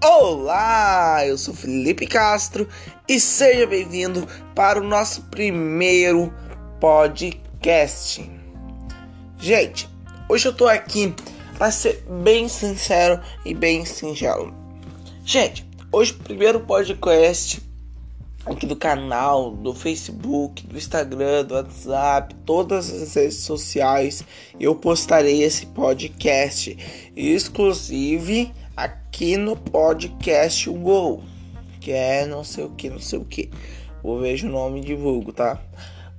Olá, eu sou Felipe Castro e seja bem-vindo para o nosso primeiro podcast. Gente, hoje eu tô aqui para ser bem sincero e bem singelo. Gente, hoje o primeiro podcast aqui do canal, do Facebook, do Instagram, do WhatsApp, todas as redes sociais, eu postarei esse podcast exclusive aqui no podcast Go, que é não sei o que, não sei o que. Vou ver o nome e divulgo, tá?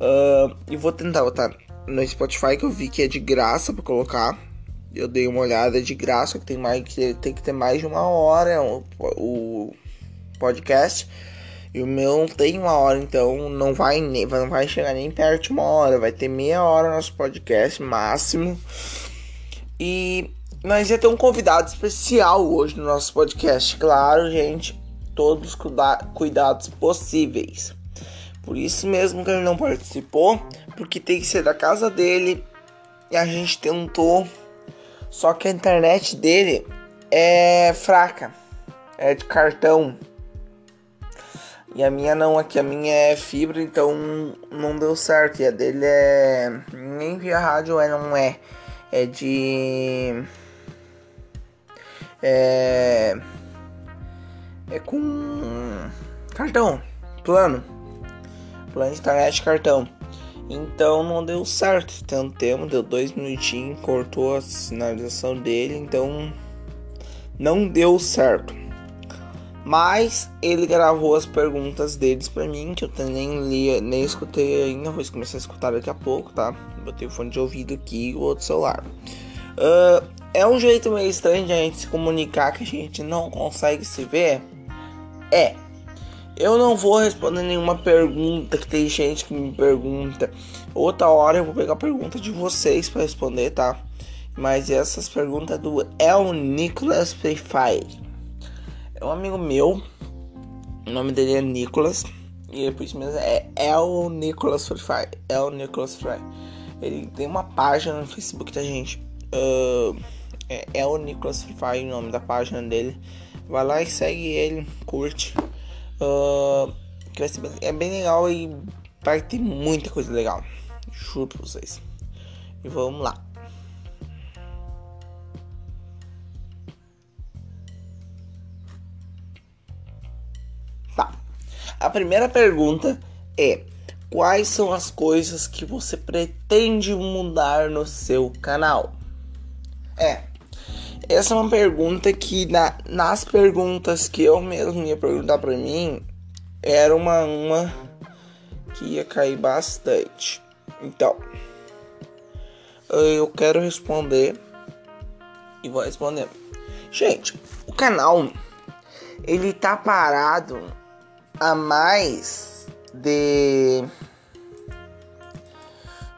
Uh, e vou tentar botar no Spotify que eu vi que é de graça para colocar. Eu dei uma olhada é de graça, que tem mais que tem que ter mais de uma hora o, o podcast. E o meu tem uma hora, então não vai, nem, não vai chegar nem perto de uma hora. Vai ter meia hora nosso podcast máximo. E nós ia ter um convidado especial hoje no nosso podcast. Claro, gente, todos os cuidados possíveis. Por isso mesmo que ele não participou, porque tem que ser da casa dele. E a gente tentou, só que a internet dele é fraca, é de cartão. E a minha não, aqui a minha é fibra, então não deu certo. E a dele é. Nem via rádio é, não é. É de. É. É com. Cartão. Plano. Plano de internet cartão. Então não deu certo. Tentamos, deu dois minutinhos, cortou a sinalização dele, então não deu certo. Mas ele gravou as perguntas deles para mim, que eu nem li, nem escutei ainda, vou começar a escutar daqui a pouco, tá? Botei o fone de ouvido aqui e o outro celular. Uh, é um jeito meio estranho de a gente se comunicar que a gente não consegue se ver? É. Eu não vou responder nenhuma pergunta que tem gente que me pergunta. Outra hora eu vou pegar a pergunta de vocês para responder, tá? Mas essas perguntas do El Nicolas Free Fire. É um amigo meu. O nome dele é Nicolas. E é por isso mesmo é El Nicolas Free Fire. El Nicolas Free. Ele tem uma página no Facebook da gente. Uh, é El Nicolas Free Fire, o nome da página dele. Vai lá e segue ele, curte. Uh, que vai ser bem, é bem legal e vai ter muita coisa legal. Juro pra vocês. E vamos lá. A primeira pergunta é: quais são as coisas que você pretende mudar no seu canal? É, essa é uma pergunta que na, nas perguntas que eu mesmo ia perguntar para mim era uma uma que ia cair bastante. Então, eu quero responder e vou responder. Gente, o canal ele tá parado a mais de.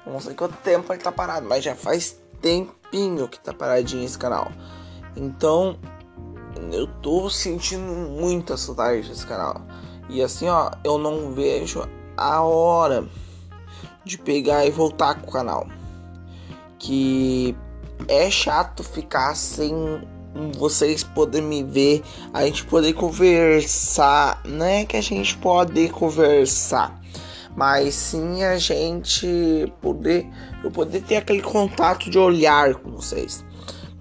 Não sei quanto tempo ele tá parado, mas já faz tempinho que tá paradinho esse canal. Então eu tô sentindo muita saudade desse canal. E assim, ó, eu não vejo a hora de pegar e voltar com o canal. Que é chato ficar sem vocês poderem me ver, a gente poder conversar, não é que a gente pode conversar, mas sim a gente poder, eu poder ter aquele contato de olhar com vocês,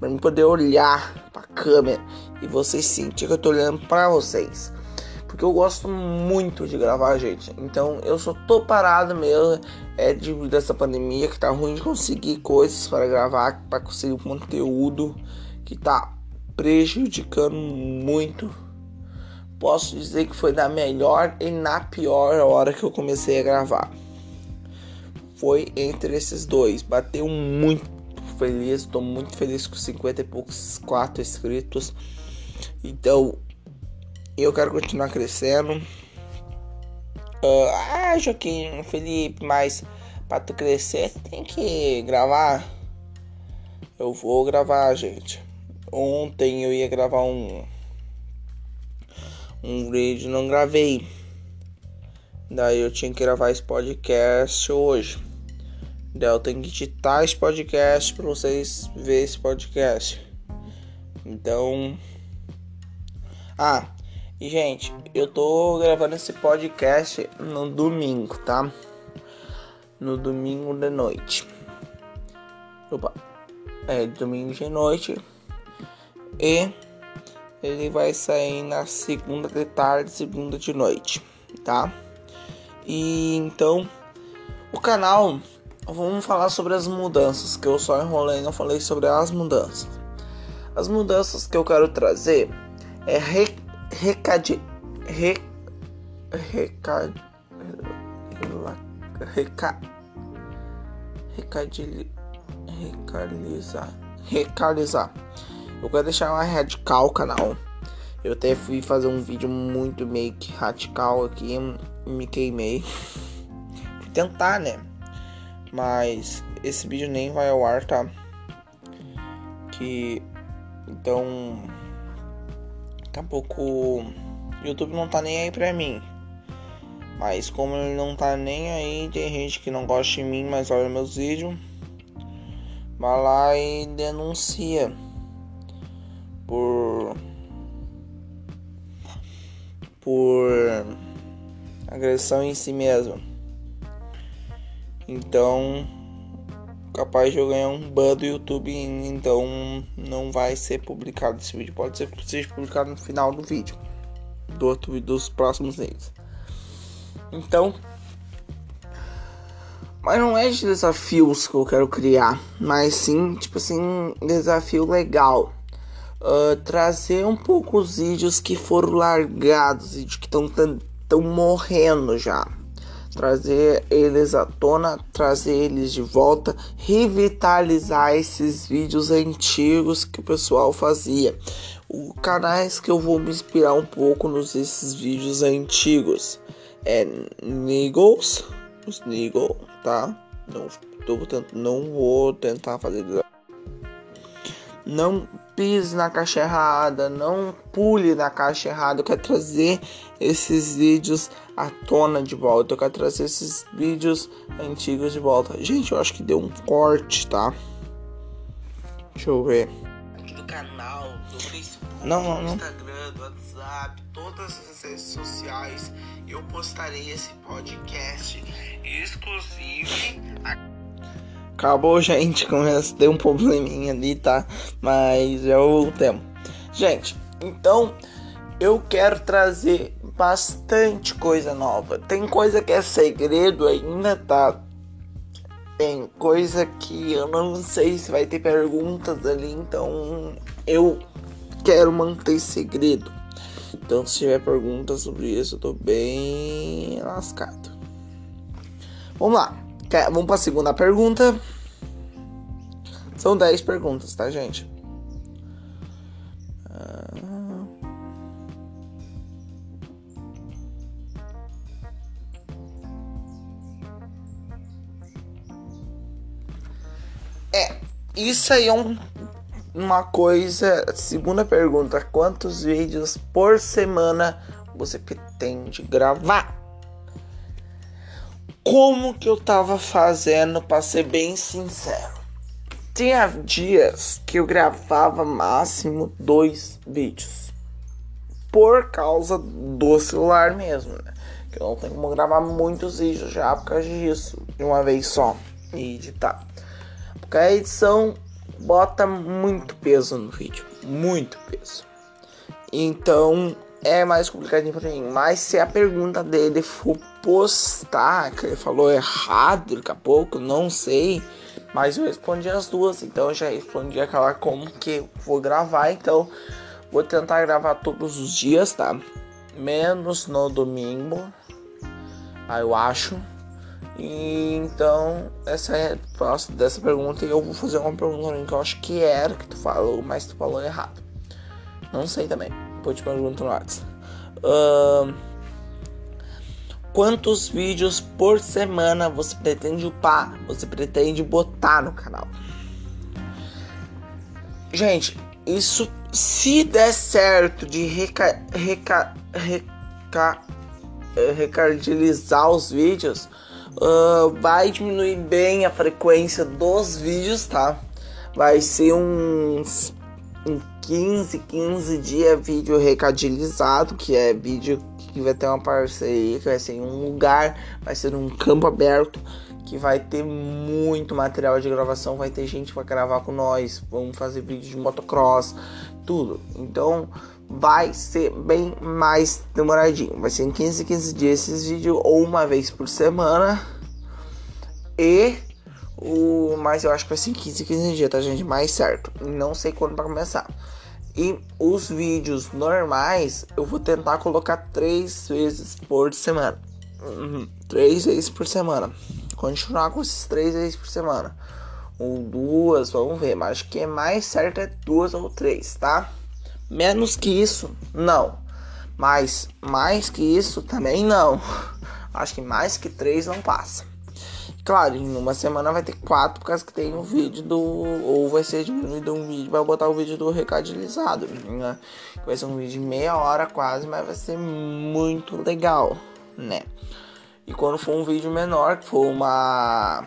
para mim poder olhar para a câmera e vocês sentir que eu tô olhando para vocês. Porque eu gosto muito de gravar, gente. Então eu só tô parado mesmo. É devido a essa pandemia que tá ruim de conseguir coisas para gravar, para conseguir conteúdo que tá prejudicando muito. Posso dizer que foi na melhor e na pior hora que eu comecei a gravar. Foi entre esses dois. Bateu muito feliz, estou muito feliz com 50 e poucos 4 inscritos. Então, eu quero continuar crescendo. Uh, ah, Joaquim, Felipe, mas para tu crescer tem que gravar. Eu vou gravar, gente. Ontem eu ia gravar um um vídeo, não gravei. Daí eu tinha que gravar esse podcast hoje. Eu tenho que editar esse podcast para vocês verem esse podcast. Então, Ah, e gente, eu tô gravando esse podcast no domingo, tá? No domingo de noite. Opa. É, domingo de noite. E ele vai sair na segunda de tarde, segunda de noite, tá? E então, o canal, vamos falar sobre as mudanças, que eu só enrolei, não falei sobre as mudanças. As mudanças que eu quero trazer é re, recade, re, recad, reca, recadili, recalizar, recalizar. Eu quero deixar mais radical o canal. Eu até fui fazer um vídeo muito meio que radical aqui, me queimei. Fui tentar, né? Mas esse vídeo nem vai ao ar, tá? Que então Daqui a pouco YouTube não tá nem aí pra mim. Mas como ele não tá nem aí, tem gente que não gosta de mim, mas olha meus vídeos. Vai lá e denuncia por por agressão em si mesmo. Então capaz de eu ganhar um ban do YouTube, então não vai ser publicado esse vídeo. Pode ser que seja publicado no final do vídeo, do outro dos próximos vídeos. Então, mas não é de desafios que eu quero criar, mas sim, tipo assim, desafio legal. Uh, trazer um pouco os vídeos que foram largados e que estão morrendo já trazer eles à tona, trazer eles de volta, revitalizar esses vídeos antigos que o pessoal fazia. O canais que eu vou me inspirar um pouco nos esses vídeos antigos é Niggles, os Niggle, tá? Não, tô, não vou tentar fazer não pise na caixa errada, não pule na caixa errada. Eu quero trazer esses vídeos à tona de volta. Eu quero trazer esses vídeos antigos de volta. Gente, eu acho que deu um corte, tá? Deixa eu ver. Aqui do canal, do Facebook, não, não, não. do Instagram, do WhatsApp, todas as redes sociais, eu postarei esse podcast exclusivo. Acabou, gente. Começa a ter um probleminha ali, tá? Mas já voltemos. Gente, então eu quero trazer bastante coisa nova. Tem coisa que é segredo ainda, tá? Tem coisa que eu não sei se vai ter perguntas ali, então eu quero manter segredo. Então, se tiver perguntas sobre isso, eu tô bem lascado. Vamos lá. Vamos para a segunda pergunta. São 10 perguntas, tá, gente? Ah. É, isso aí é um, uma coisa. Segunda pergunta: quantos vídeos por semana você pretende gravar? Como que eu tava fazendo, para ser bem sincero. Tinha dias que eu gravava máximo dois vídeos. Por causa do celular mesmo, né? Que eu não tenho como gravar muitos vídeos já por causa disso, de uma vez só, e editar. Porque a edição bota muito peso no vídeo, muito peso. Então é mais complicadinho pra mim. Mas se a pergunta dele for postar, que ele falou errado daqui a pouco, não sei. Mas eu respondi as duas, então eu já respondi aquela como que vou gravar. Então vou tentar gravar todos os dias, tá? Menos no domingo, aí eu acho. E, então, essa é a dessa pergunta. E eu vou fazer uma pergunta que eu acho que era que tu falou, mas tu falou errado. Não sei também. Depois te pergunto no WhatsApp. Uh, quantos vídeos por semana você pretende upar? Você pretende botar no canal? Gente, isso se der certo de reca, reca, reca, eh, os vídeos, uh, vai diminuir bem a frequência dos vídeos, tá? Vai ser uns em 15, 15 dias vídeo recadilizado, que é vídeo que vai ter uma parceria, que vai ser em um lugar, vai ser um campo aberto, que vai ter muito material de gravação, vai ter gente para gravar com nós, vamos fazer vídeo de motocross, tudo. Então vai ser bem mais demoradinho. Vai ser em 15, 15 dias esses vídeos ou uma vez por semana. E o mas eu acho que vai ser em 15, 15 dias, tá gente? Mais certo. Não sei quando vai começar. E os vídeos normais eu vou tentar colocar três vezes por semana. Uhum, três vezes por semana. Continuar com esses três vezes por semana. Ou duas, vamos ver. Mas acho que é mais certo é duas ou três, tá? Menos que isso, não. Mas mais que isso também não. Acho que mais que três não passa. Claro, em uma semana vai ter quatro, por causa que tem um vídeo do. Ou vai ser diminuído um vídeo, vai botar o vídeo do recadilizado. Né? Vai ser um vídeo de meia hora quase, mas vai ser muito legal, né? E quando for um vídeo menor, que for uma.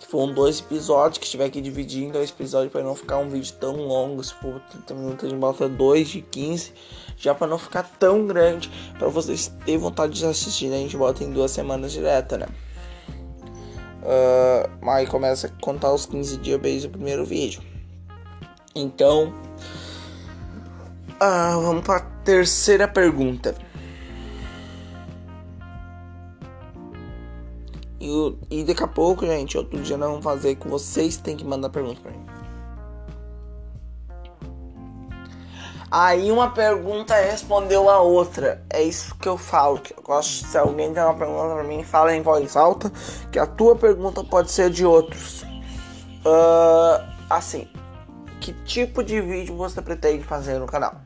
Que for um dois episódios, que tiver que dividir em dois episódios para não ficar um vídeo tão longo, se for 30 minutos, de bota 2 de 15, já para não ficar tão grande, para vocês terem vontade de assistir, né? A gente bota em duas semanas direta, né? Uh, aí começa a contar os 15 dias desde o primeiro vídeo. Então, uh, vamos para a terceira pergunta. E, e daqui a pouco, gente, outro dia nós vamos fazer que vocês têm que mandar pergunta para mim. Aí uma pergunta respondeu a outra. É isso que eu falo. Que eu gosto. Se alguém tem uma pergunta pra mim, fala em voz alta. Que a tua pergunta pode ser de outros. Uh, assim, que tipo de vídeo você pretende fazer no canal?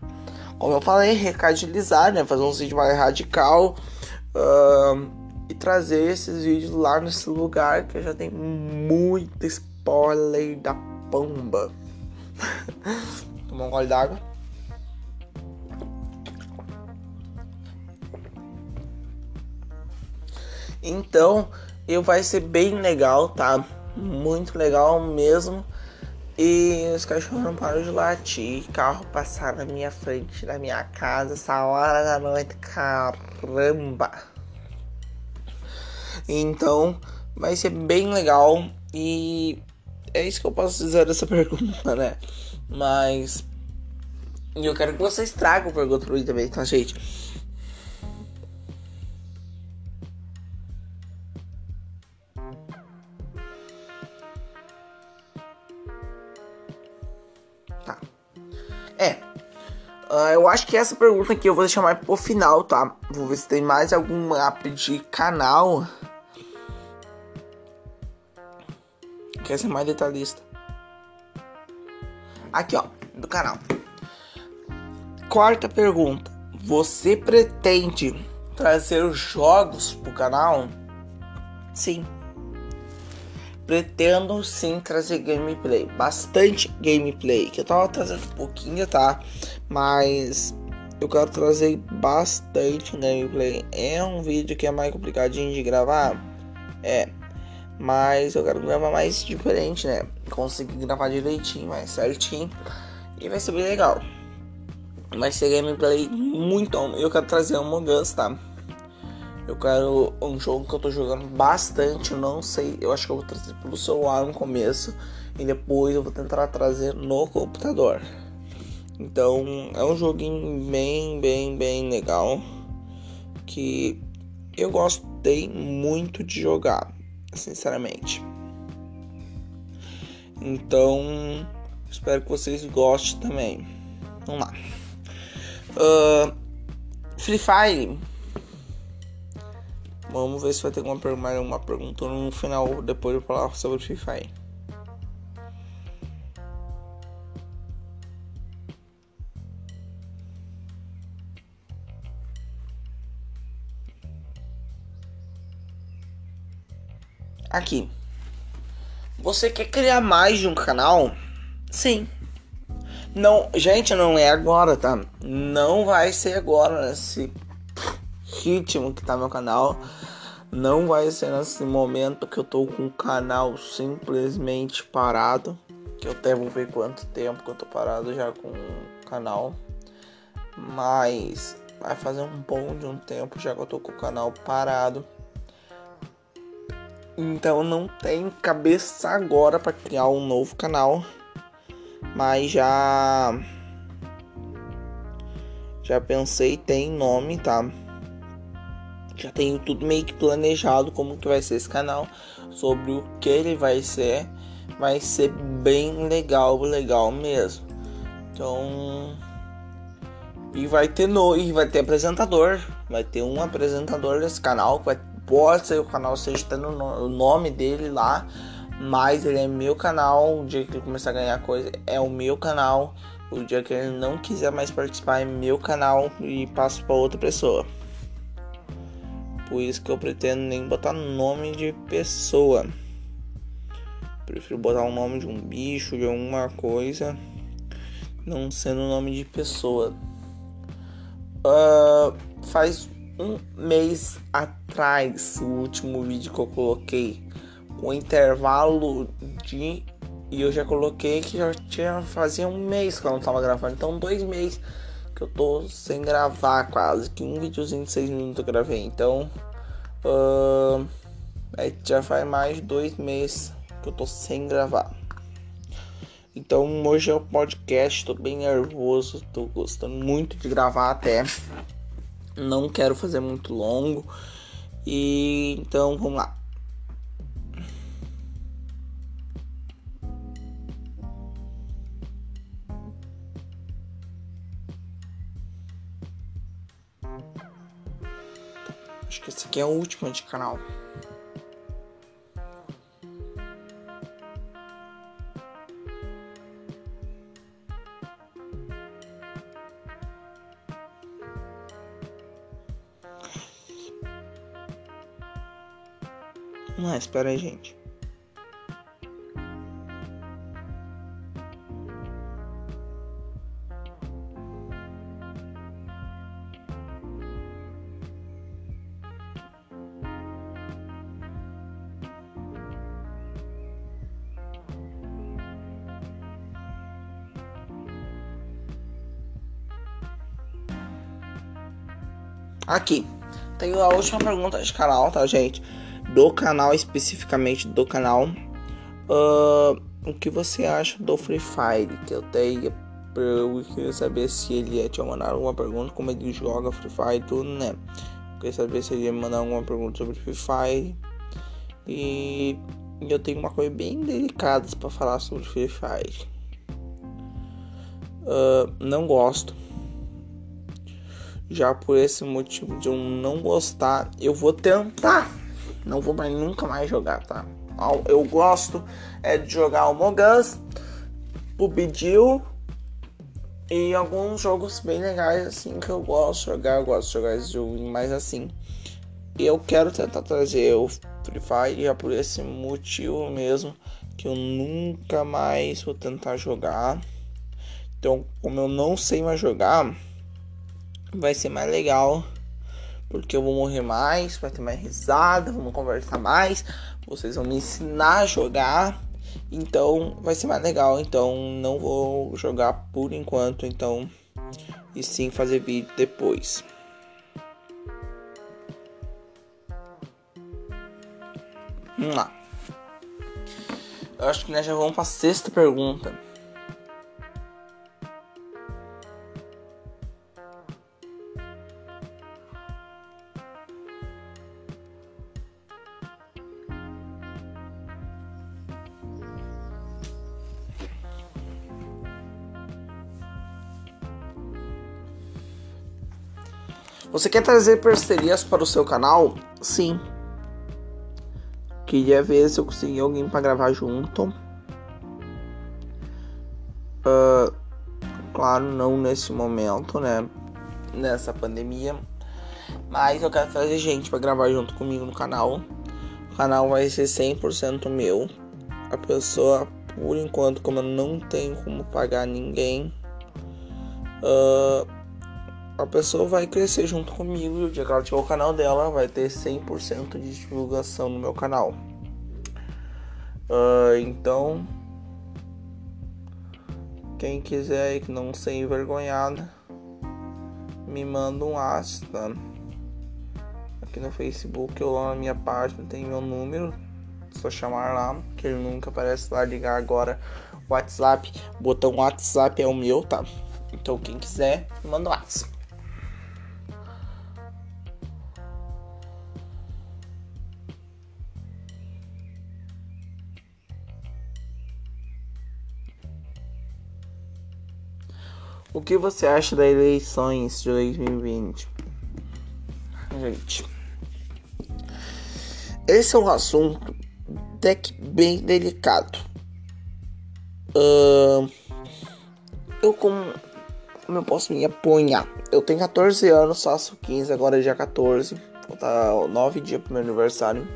Como eu falei, recadilizar, né? Fazer um vídeo mais radical. Uh, e trazer esses vídeos lá nesse lugar que já tem muito spoiler da pomba. Tomar um gole d'água. Então, eu vai ser bem legal, tá? Muito legal mesmo. E os cachorros não param de latir. Carro passar na minha frente, na minha casa, essa hora da noite. Caramba! Então, vai ser bem legal. E é isso que eu posso dizer dessa pergunta, né? Mas. Eu quero que vocês tragam pergunta pra mim também, tá, gente? Eu acho que essa pergunta aqui eu vou deixar mais pro final, tá? Vou ver se tem mais algum app de canal. Quer ser mais detalhista. Aqui, ó, do canal. Quarta pergunta. Você pretende trazer jogos pro canal? Sim. Pretendo sim trazer gameplay, bastante gameplay, que eu tava trazendo um pouquinho, tá? Mas eu quero trazer bastante gameplay. É um vídeo que é mais complicadinho de gravar, é, mas eu quero gravar mais diferente, né? Conseguir gravar direitinho, mais certinho, e vai ser bem legal. Vai ser gameplay muito. Eu quero trazer um Among Us, tá? Eu quero um jogo que eu tô jogando bastante, não sei, eu acho que eu vou trazer pelo celular no começo e depois eu vou tentar trazer no computador. Então é um joguinho bem, bem, bem legal que eu gostei muito de jogar, sinceramente. Então espero que vocês gostem também. Vamos lá. Uh, Free Fire. Vamos ver se vai ter alguma uma pergunta no final depois eu falar sobre Free Fire. Aqui. Você quer criar mais de um canal? Sim. Não, gente, não é agora, tá? Não vai ser agora nesse ritmo que tá meu canal. Não vai ser nesse momento que eu tô com o canal simplesmente parado. Que eu até vou ver quanto tempo que eu tô parado já com o canal. Mas vai fazer um bom de um tempo já que eu tô com o canal parado. Então não tem cabeça agora para criar um novo canal. Mas já já pensei, tem nome, tá? Já tenho tudo meio que planejado como que vai ser esse canal, sobre o que ele vai ser. Vai ser bem legal, legal mesmo. Então, e vai ter no, e vai ter apresentador, vai ter um apresentador desse canal, vai pode ser o canal seja o nome dele lá, mas ele é meu canal. O dia que ele começar a ganhar coisa é o meu canal. O dia que ele não quiser mais participar é meu canal e passo para outra pessoa. Por isso que eu pretendo nem botar nome de pessoa. Prefiro botar o nome de um bicho, de alguma coisa, não sendo nome de pessoa. Uh, faz um mês atrás, o último vídeo que eu coloquei, o intervalo de. E eu já coloquei que já tinha fazia um mês que eu não tava gravando, então dois meses que eu tô sem gravar quase, que um videozinho de seis minutos eu gravei, então uh, é, já faz mais dois meses que eu tô sem gravar. Então hoje é o podcast, tô bem nervoso, tô gostando muito de gravar até. Não quero fazer muito longo. E então vamos lá. É o último de canal. Não, espera aí, gente. Aqui. Tenho a última pergunta de canal, tá, gente? do canal, especificamente do canal. Uh, o que você acha do Free Fire? Que eu tenho. Eu queria saber se ele ia te mandar alguma pergunta, como ele joga Free Fire tudo, né? Eu queria saber se ele ia mandar alguma pergunta sobre Free Fire. E eu tenho uma coisa bem delicada para falar sobre Free Fire. Uh, não gosto. Já por esse motivo de eu não gostar, eu vou tentar não vou mais nunca mais jogar, tá? Eu gosto é de jogar o Mogus, o Bidil e alguns jogos bem legais assim que eu gosto de jogar. Eu gosto de jogar esse jogo mais assim. Eu quero tentar trazer o Free Fire é por esse motivo mesmo que eu nunca mais vou tentar jogar. Então, como eu não sei mais jogar, vai ser mais legal porque eu vou morrer mais, vai ter mais risada, vamos conversar mais, vocês vão me ensinar a jogar, então vai ser mais legal. Então não vou jogar por enquanto, então e sim fazer vídeo depois. Vamos lá. Eu acho que nós já vamos para a sexta pergunta. Você quer trazer parcerias para o seu canal? Sim. Queria ver se eu consegui alguém para gravar junto. Uh, claro, não nesse momento, né? Nessa pandemia. Mas eu quero trazer gente para gravar junto comigo no canal. O canal vai ser 100% meu. A pessoa, por enquanto, como eu não tenho como pagar ninguém. Uh, a pessoa vai crescer junto comigo e o dia que ela tiver o canal dela vai ter 100% de divulgação no meu canal. Uh, então Quem quiser aí que não ser envergonhada, me manda um aço, tá? Aqui no Facebook ou lá na minha página tem meu número. Só chamar lá, que ele nunca aparece lá, ligar agora. WhatsApp, botão WhatsApp é o meu, tá? Então quem quiser, manda um WhatsApp. O que você acha das eleições de 2020? Gente, esse é um assunto até que bem delicado. Uh, eu como, como eu posso me apunhar? Eu tenho 14 anos, faço 15, agora é dia 14. Falta 9 dias pro meu aniversário.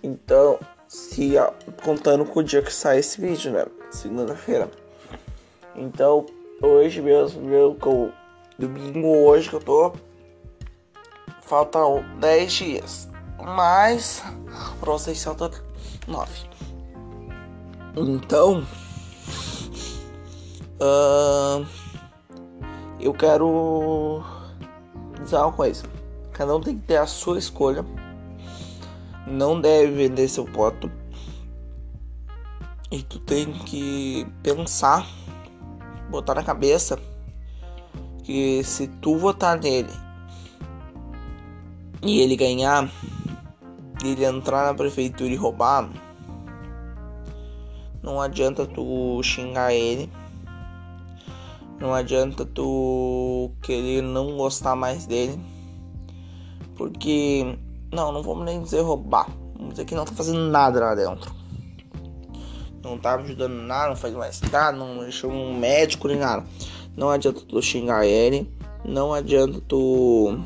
Então, se contando com o dia que sai esse vídeo, né? Segunda-feira. Então, hoje mesmo, meu, com domingo hoje que eu tô. Faltam 10 dias. Mas pra vocês falta 9. Então. Uh, eu quero dizer uma coisa. Cada um tem que ter a sua escolha. Não deve vender seu voto. E tu tem que pensar botar na cabeça que se tu votar nele e ele ganhar, ele entrar na prefeitura e roubar, não adianta tu xingar ele. Não adianta tu querer não gostar mais dele. Porque, não, não vamos nem dizer roubar. Vamos dizer que não tá fazendo nada lá dentro não tá ajudando nada, não faz mais nada, não deixou um médico nem nada. Não adianta tu xingar ele, não adianta tu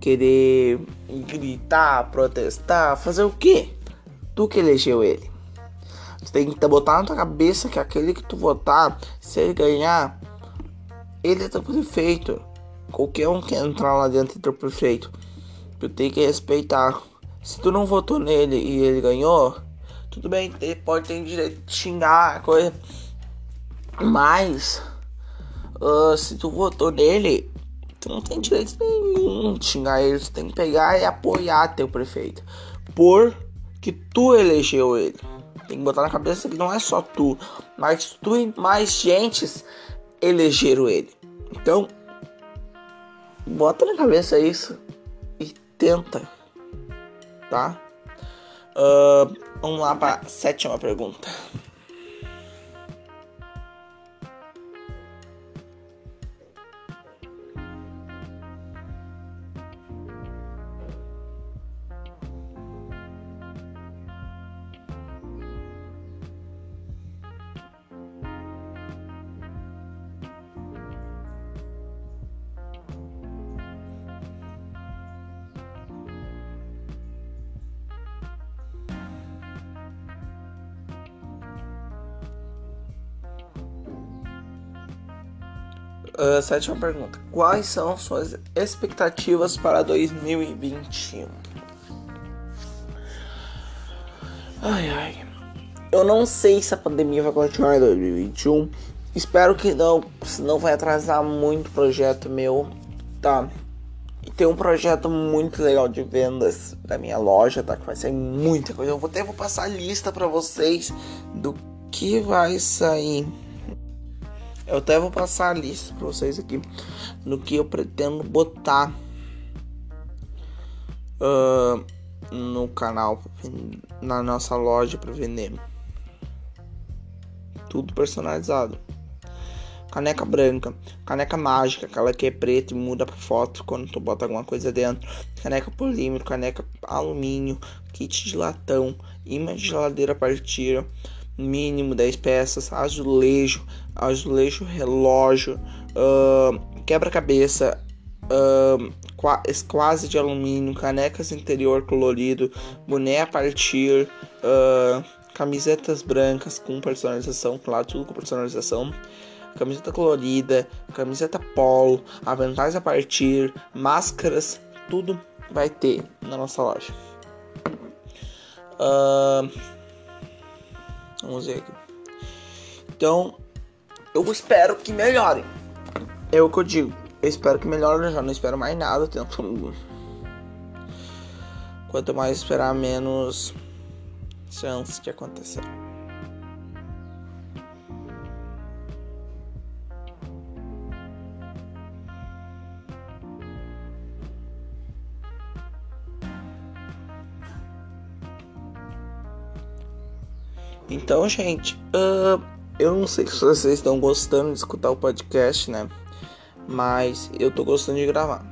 querer gritar, protestar, fazer o quê? Tu que elegeu ele. Tu tem que botar na tua cabeça que aquele que tu votar, se ele ganhar, ele é teu prefeito. Qualquer um que entrar lá dentro é teu prefeito. Tu tem que respeitar. Se tu não votou nele e ele ganhou, tudo bem, pode ter direito de xingar, coisa. Mas, uh, se tu votou nele, tu não tem direito nenhum de xingar ele. Tu tem que pegar e apoiar teu prefeito. Porque tu elegeu ele. Tem que botar na cabeça que não é só tu, mas tu e mais gentes elegeram ele. Então, bota na cabeça isso e tenta, tá? Uh, vamos lá para a sétima pergunta. Uh, sétima pergunta. Quais são suas expectativas para 2021? Ai ai. Eu não sei se a pandemia vai continuar em 2021. Espero que não, senão vai atrasar muito o projeto meu, tá? E tem um projeto muito legal de vendas da minha loja, tá? Que vai sair muita coisa. Eu vou até vou passar a lista para vocês do que vai sair eu até vou passar a lista para vocês aqui no que eu pretendo botar uh, no canal, na nossa loja para vender. Tudo personalizado. Caneca branca, caneca mágica, aquela que é preta e muda pra foto quando tu bota alguma coisa dentro. Caneca polímero, caneca alumínio, kit de latão, imã de geladeira partida mínimo 10 peças, azulejo, azulejo relógio, uh, quebra-cabeça, uh, quase de alumínio, canecas interior colorido, boné a partir, uh, camisetas brancas com personalização, claro, tudo com personalização, camiseta colorida, camiseta polo, aventais a partir, máscaras, tudo vai ter na nossa loja. Uh, Vamos ver aqui. Então, eu espero que melhore. É o que eu digo. Eu espero que melhore, eu já não espero mais nada. Tento... Quanto mais esperar, menos chance de acontecer. Então, gente, uh, eu não sei se vocês estão gostando de escutar o podcast, né? Mas eu tô gostando de gravar.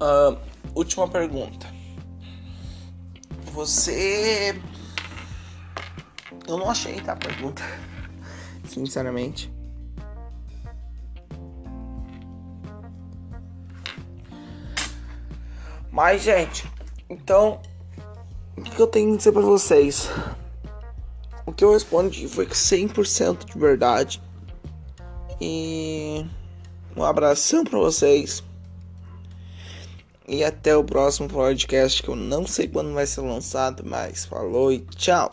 Uh, última pergunta. Você. Eu não achei, tá? A pergunta sinceramente. Mas, gente, então, o que eu tenho que dizer para vocês? O que eu respondi foi 100% de verdade. E um abração para vocês. E até o próximo podcast que eu não sei quando vai ser lançado, mas falou e tchau.